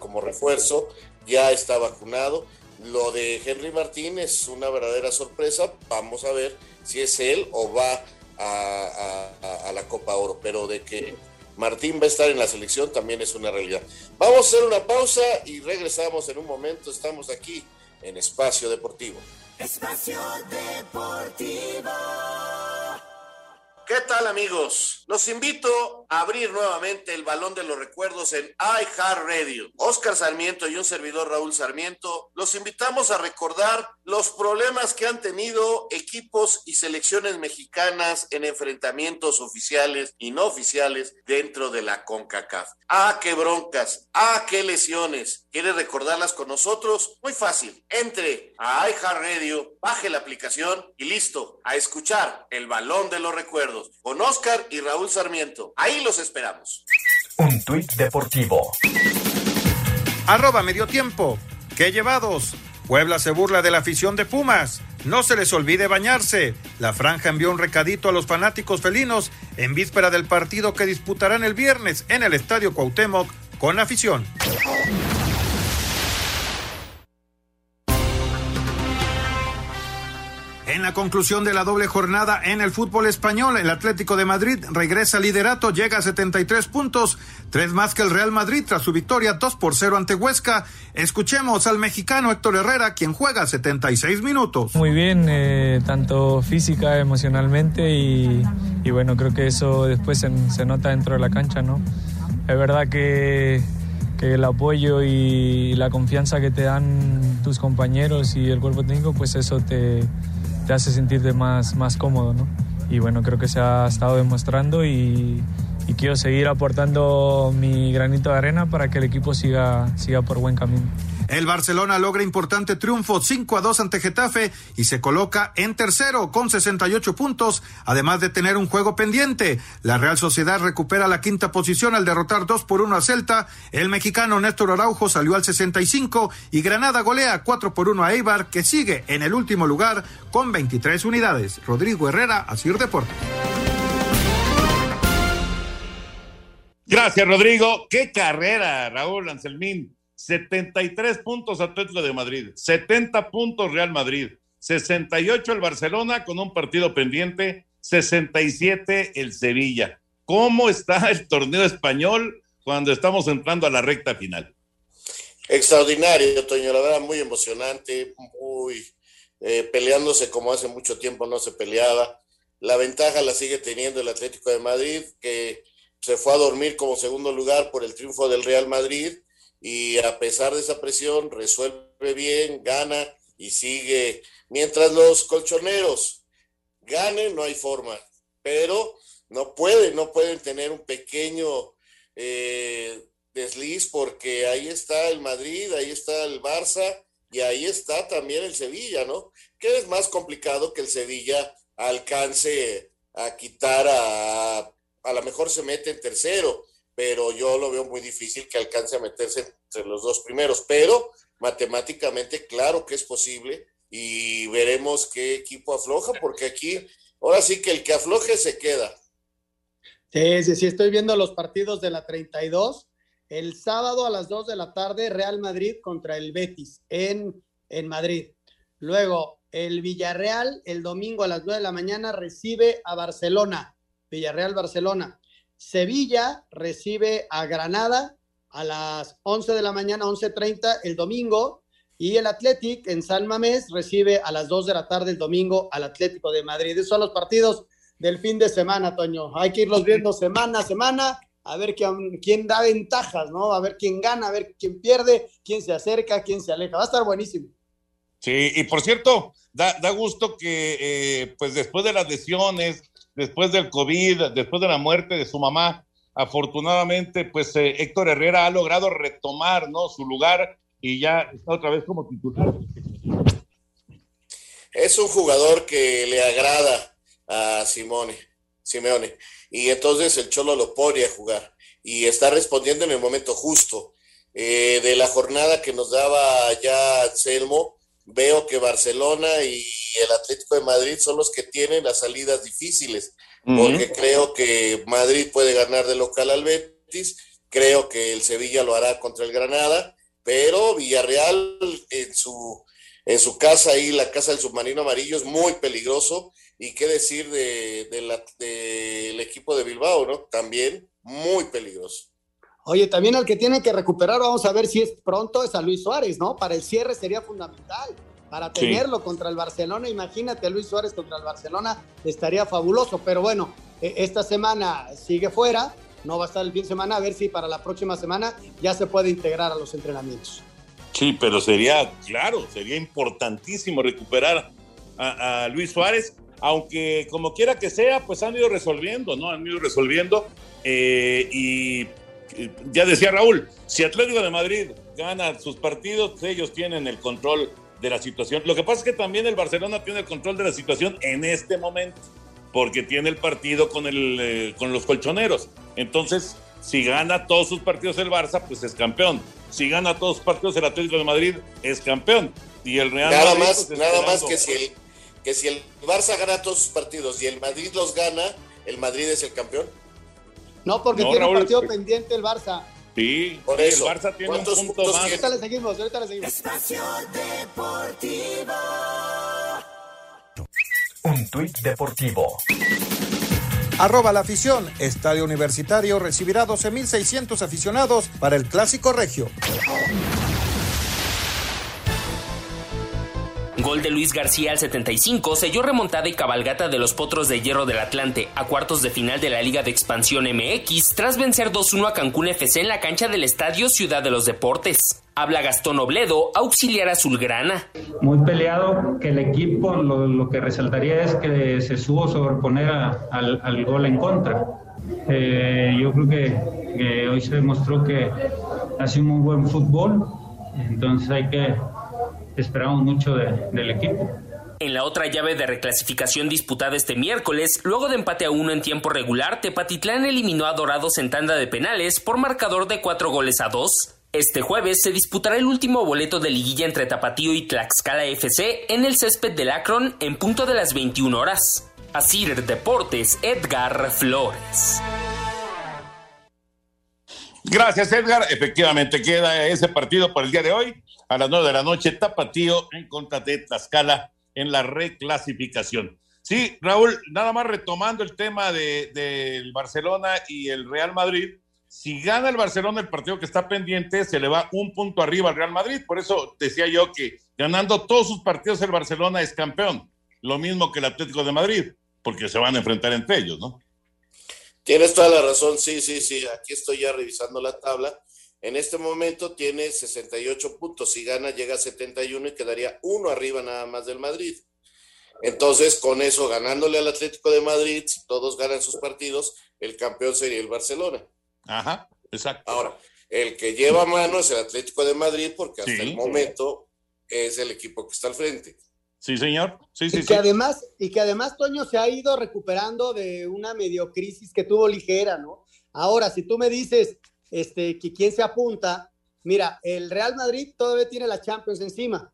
como refuerzo, ya está vacunado. Lo de Henry Martín es una verdadera sorpresa. Vamos a ver si es él o va a, la Copa Oro, pero de que Martín va a estar en la selección también es una realidad. Vamos a hacer una pausa y regresamos en un momento. Estamos aquí en Espacio Deportivo. Espacio Deportivo. ¿Qué tal amigos? Los invito abrir nuevamente el balón de los recuerdos en iHeartRadio. Oscar Sarmiento y un servidor Raúl Sarmiento los invitamos a recordar los problemas que han tenido equipos y selecciones mexicanas en enfrentamientos oficiales y no oficiales dentro de la CONCACAF. Ah, qué broncas, ah, qué lesiones. ¿Quiere recordarlas con nosotros? Muy fácil. Entre a iHeartRadio, baje la aplicación y listo, a escuchar el balón de los recuerdos con Oscar y Raúl Sarmiento. Ahí los esperamos. Un tuit deportivo. Arroba medio tiempo. ¿Qué llevados? Puebla se burla de la afición de Pumas. No se les olvide bañarse. La franja envió un recadito a los fanáticos felinos en víspera del partido que disputarán el viernes en el Estadio Cuauhtémoc con afición. En la conclusión de la doble jornada en el fútbol español, el Atlético de Madrid regresa al liderato, llega a 73 puntos, tres más que el Real Madrid tras su victoria 2 por 0 ante Huesca. Escuchemos al mexicano Héctor Herrera, quien juega 76 minutos. Muy bien, eh, tanto física, emocionalmente y, bueno, creo que eso después se, nota dentro de la cancha, ¿no? Es verdad que el apoyo y la confianza que te dan tus compañeros y el cuerpo técnico, pues eso te, te hace sentirte más, más cómodo, ¿no? Y bueno, creo que se ha estado demostrando y, quiero seguir aportando mi granito de arena para que el equipo siga, siga por buen camino. El Barcelona logra importante triunfo 5 a 2 ante Getafe y se coloca en tercero con 68 puntos, además de tener un juego pendiente. La Real Sociedad recupera la quinta posición al derrotar 2 por 1 a Celta. El mexicano Néstor Araujo salió al 65 y Granada golea 4 por 1 a Eibar, que sigue en el último lugar con 23 unidades. Rodrigo Herrera, Asir Deportes. Gracias, Rodrigo. Qué carrera, Raúl Anselmín. 73 puntos Atlético de Madrid, 70 puntos Real Madrid, 68 el Barcelona con un partido pendiente, 67 el Sevilla. ¿Cómo está el torneo español cuando estamos entrando a la recta final? Extraordinario, Toño, la verdad, muy emocionante, muy eh, peleándose como hace mucho tiempo no se peleaba. La ventaja la sigue teniendo el Atlético de Madrid, que se fue a dormir como segundo lugar por el triunfo del Real Madrid y a pesar de esa presión resuelve bien, gana y sigue. Mientras los colchoneros ganen, no hay forma, pero no pueden, no pueden tener un pequeño eh, desliz porque ahí está el Madrid, ahí está el Barça y ahí está también el Sevilla, ¿no? Que es más complicado que el Sevilla alcance a quitar a, a lo mejor se mete en tercero, pero yo lo veo muy difícil que alcance a meterse entre los dos primeros, pero matemáticamente claro que es posible y veremos qué equipo afloja, porque aquí, ahora sí que el que afloje se queda. Sí, sí, sí, estoy viendo los partidos de la 32. El sábado a las 2 de la tarde, Real Madrid contra el Betis en, en Madrid. Luego, el Villarreal, el domingo a las 9 de la mañana, recibe a Barcelona. Villarreal-Barcelona. Sevilla recibe a Granada a las 11 de la mañana, 11.30 el domingo, y el Athletic en San Mamés recibe a las 2 de la tarde el domingo al Atlético de Madrid. Esos son los partidos del fin de semana, Toño. Hay que irlos viendo semana a semana, a ver quién, da ventajas, ¿no? A ver quién gana, a ver quién pierde, quién se acerca, quién se aleja. Va a estar buenísimo. Sí, y por cierto, da, da gusto que eh, pues después de las lesiones, después del COVID, después de la muerte de su mamá, afortunadamente, pues eh, Héctor Herrera ha logrado retomar ¿no? su lugar y ya está otra vez como titular. Es un jugador que le agrada a Simone, Simeone, y entonces el Cholo lo pone a jugar y está respondiendo en el momento justo. Eh, de la jornada que nos daba ya Anselmo, veo que Barcelona y el Atlético de Madrid son los que tienen las salidas difíciles, porque creo que Madrid puede ganar de local al Betis, creo que el Sevilla lo hará contra el Granada, pero Villarreal en su, en su casa ahí, la casa del submarino amarillo, es muy peligroso, y qué decir de, de del equipo de Bilbao, ¿no? También muy peligroso. Oye, también al que tiene que recuperar, vamos a ver si es pronto, es a Luis Suárez, ¿no? Para el cierre sería fundamental. Para tenerlo sí. contra el Barcelona, imagínate, Luis Suárez contra el Barcelona estaría fabuloso. Pero bueno, esta semana sigue fuera, no va a estar el fin de semana, a ver si para la próxima semana ya se puede integrar a los entrenamientos. Sí, pero sería, claro, sería importantísimo recuperar a, a Luis Suárez, aunque como quiera que sea, pues han ido resolviendo, ¿no? Han ido resolviendo eh, y ya decía Raúl, si Atlético de Madrid gana sus partidos, ellos tienen el control de la situación. Lo que pasa es que también el Barcelona tiene el control de la situación en este momento, porque tiene el partido con, el, eh, con los colchoneros. Entonces, si gana todos sus partidos el Barça, pues es campeón. Si gana todos sus partidos el Atlético de Madrid, es campeón. Y el Real nada Madrid, más, pues, nada más que si el que si el Barça gana todos sus partidos y el Madrid los gana, el Madrid es el campeón. No, porque No, tiene Raúl, un partido sí. pendiente el Barça. Sí, Por sí, eso. el Barça tiene un ¿Cuántos punto puntos más. Ahorita le seguimos, ahorita le seguimos. Espacio Deportivo. Un tuit deportivo. Arroba la afición. Estadio Universitario recibirá 12.600 aficionados para el Clásico Regio. Gol de Luis García al 75 selló remontada y cabalgata de los Potros de Hierro del Atlante a cuartos de final de la Liga de Expansión MX tras vencer 2-1 a Cancún FC en la cancha del Estadio Ciudad de los Deportes. Habla Gastón Obledo, auxiliar azulgrana. Muy peleado, que el equipo lo, que resaltaría es que se supo sobreponer al, al, gol en contra. Eh, yo creo que, que hoy se demostró que hace un muy buen fútbol, entonces hay que esperamos mucho del equipo. En la otra llave de reclasificación disputada este miércoles, luego de empate a uno en tiempo regular, Tepatitlán eliminó a Dorados en tanda de penales por marcador de cuatro goles a dos. Este jueves se disputará el último boleto de liguilla entre Tapatío y Tlaxcala FC en el césped del Akron en punto de las 21 horas. Asir Deportes, Edgar Flores. Gracias, Edgar. Efectivamente, queda ese partido para el día de hoy a las nueve de la noche, Tapatío en contra de Tlaxcala en la reclasificación. Sí, Raúl, nada más retomando el tema del de, Barcelona y el Real Madrid, si gana el Barcelona el partido que está pendiente, se le va un punto arriba al Real Madrid. Por eso decía yo que ganando todos sus partidos el Barcelona es campeón. Lo mismo que el Atlético de Madrid, porque se van a enfrentar entre ellos, ¿no? Tienes toda la razón, sí, sí, sí. Aquí estoy ya revisando la tabla en este momento tiene 68 puntos. Si gana, llega a 71 y quedaría uno arriba nada más del Madrid. Entonces, con eso, ganándole al Atlético de Madrid, si todos ganan sus partidos, el campeón sería el Barcelona. Ajá, exacto. Ahora, el que lleva mano es el Atlético de Madrid porque hasta el momento es el equipo que está al frente. Sí, señor. Sí, sí, y que además, y que además Toño se ha ido recuperando de una medio crisis que tuvo ligera, ¿no? Ahora, si tú me dices, este, que quién se apunta. Mira, el Real Madrid todavía tiene la Champions encima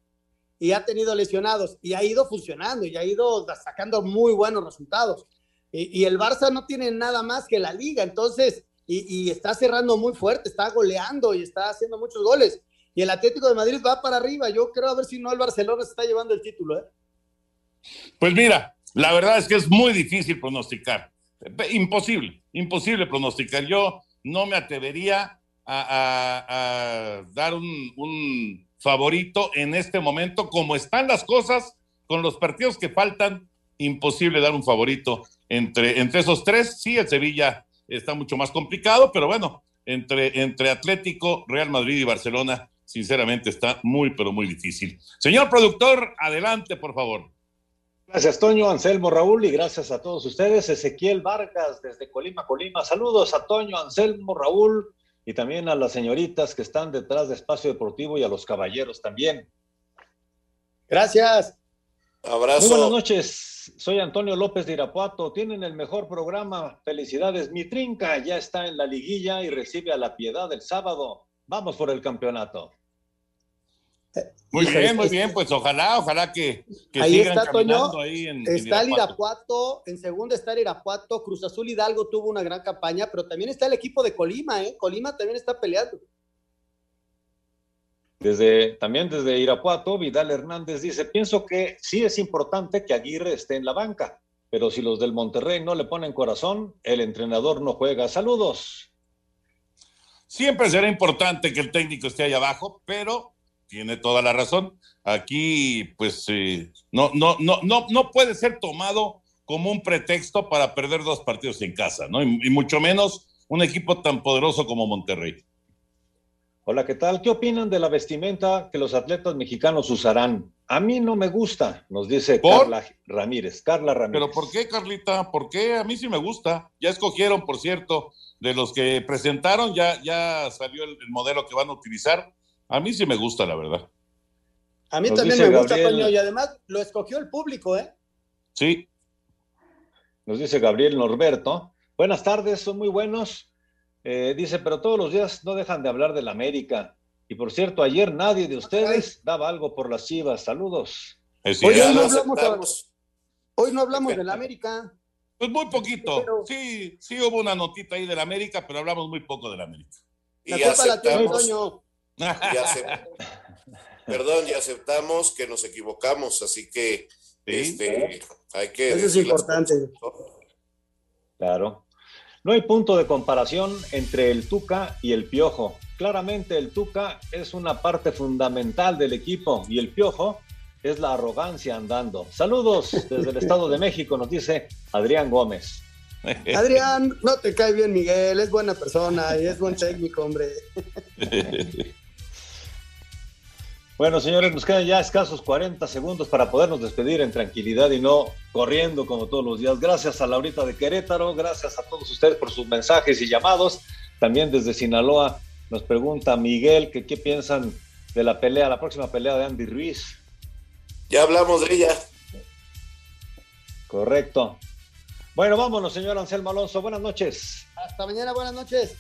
y ha tenido lesionados y ha ido funcionando y ha ido sacando muy buenos resultados. Y, el Barça no tiene nada más que la liga, entonces, y, está cerrando muy fuerte, está goleando y está haciendo muchos goles. Y el Atlético de Madrid va para arriba. Yo creo a ver si no el Barcelona se está llevando el título. ¿eh? Pues mira, la verdad es que es muy difícil pronosticar. Imposible, imposible pronosticar. Yo no me atrevería a, dar un, favorito en este momento. Como están las cosas con los partidos que faltan, imposible dar un favorito entre, entre esos tres. Sí, el Sevilla está mucho más complicado, pero bueno, entre, entre Atlético, Real Madrid y Barcelona, sinceramente está muy, pero muy difícil. Señor productor, adelante, por favor. Gracias, Toño, Anselmo, Raúl, y gracias a todos ustedes. Ezequiel Vargas, desde Colima, Colima. Saludos a Toño, Anselmo, Raúl, y también a las señoritas que están detrás de Espacio Deportivo y a los caballeros también. Gracias. Abrazo. Muy buenas noches. Soy Antonio López de Irapuato. Tienen el mejor programa. Felicidades. Mi trinca ya está en la liguilla y recibe a la piedad el sábado. Vamos por el campeonato. Muy bien, muy bien, pues ojalá, ojalá que, ahí está, Toño, está el Irapuato, en segunda está el Irapuato, Cruz Azul Hidalgo tuvo una gran campaña, pero también está el equipo de Colima, ¿eh? Colima también está peleando. Desde, también desde Irapuato, Vidal Hernández dice, pienso que sí es importante que Aguirre esté en la banca, pero si los del Monterrey no le ponen corazón, el entrenador no juega. Saludos. Siempre será importante que el técnico esté ahí abajo, pero tiene toda la razón. Aquí, pues, eh, no, no, no, no, no puede ser tomado como un pretexto para perder dos partidos en casa, ¿no? Y, mucho menos un equipo tan poderoso como Monterrey. Hola, ¿qué tal? ¿Qué opinan de la vestimenta que los atletas mexicanos usarán? A mí no me gusta, nos dice Carla Ramírez. Carla Ramírez. ¿Pero por qué, Carlita? ¿Por qué? A mí sí me gusta. Ya escogieron, por cierto, de los que presentaron, ya, ya salió el modelo que van a utilizar a mí sí me gusta, la verdad. A mí también me gusta, Toño, y además lo escogió el público, ¿eh? Sí. Nos dice Gabriel Norberto. Buenas tardes, son muy buenos. Eh, dice, pero todos los días no dejan de hablar de la América. Y por cierto, ayer nadie de ustedes daba algo por las chivas. Saludos. hoy, no hablamos, hoy no hablamos de la América. Pues muy poquito. Sí, sí hubo una notita ahí de la América, pero hablamos muy poco de la América. La y culpa la tiene Toño. perdón, ya aceptamos que nos equivocamos, así que Este, hay que Eso es importante. Claro. No hay punto de comparación entre el Tuca y el Piojo. Claramente el Tuca es una parte fundamental del equipo y el Piojo es la arrogancia andando. Saludos desde el Estado de México, nos dice Adrián Gómez. Adrián, no te cae bien Miguel, es buena persona y es buen técnico, hombre. Bueno, señores, nos quedan ya escasos 40 segundos para podernos despedir en tranquilidad y no corriendo como todos los días. Gracias a Laurita de Querétaro, gracias a todos ustedes por sus mensajes y llamados. También desde Sinaloa nos pregunta Miguel que qué piensan de la pelea, la próxima pelea de Andy Ruiz. Ya hablamos de ella. Correcto. Bueno, vámonos, señor Anselmo Alonso. Buenas noches. Hasta mañana, buenas noches.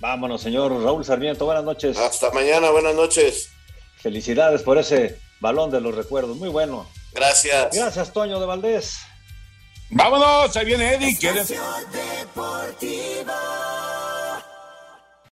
Vámonos, señor Raúl Sarmiento. Buenas noches. Hasta mañana, buenas noches. Felicidades por ese balón de los recuerdos. Muy bueno. Gracias. Gracias, Toño de Valdés. Vámonos, ahí viene Eddie. Espacio Deportivo.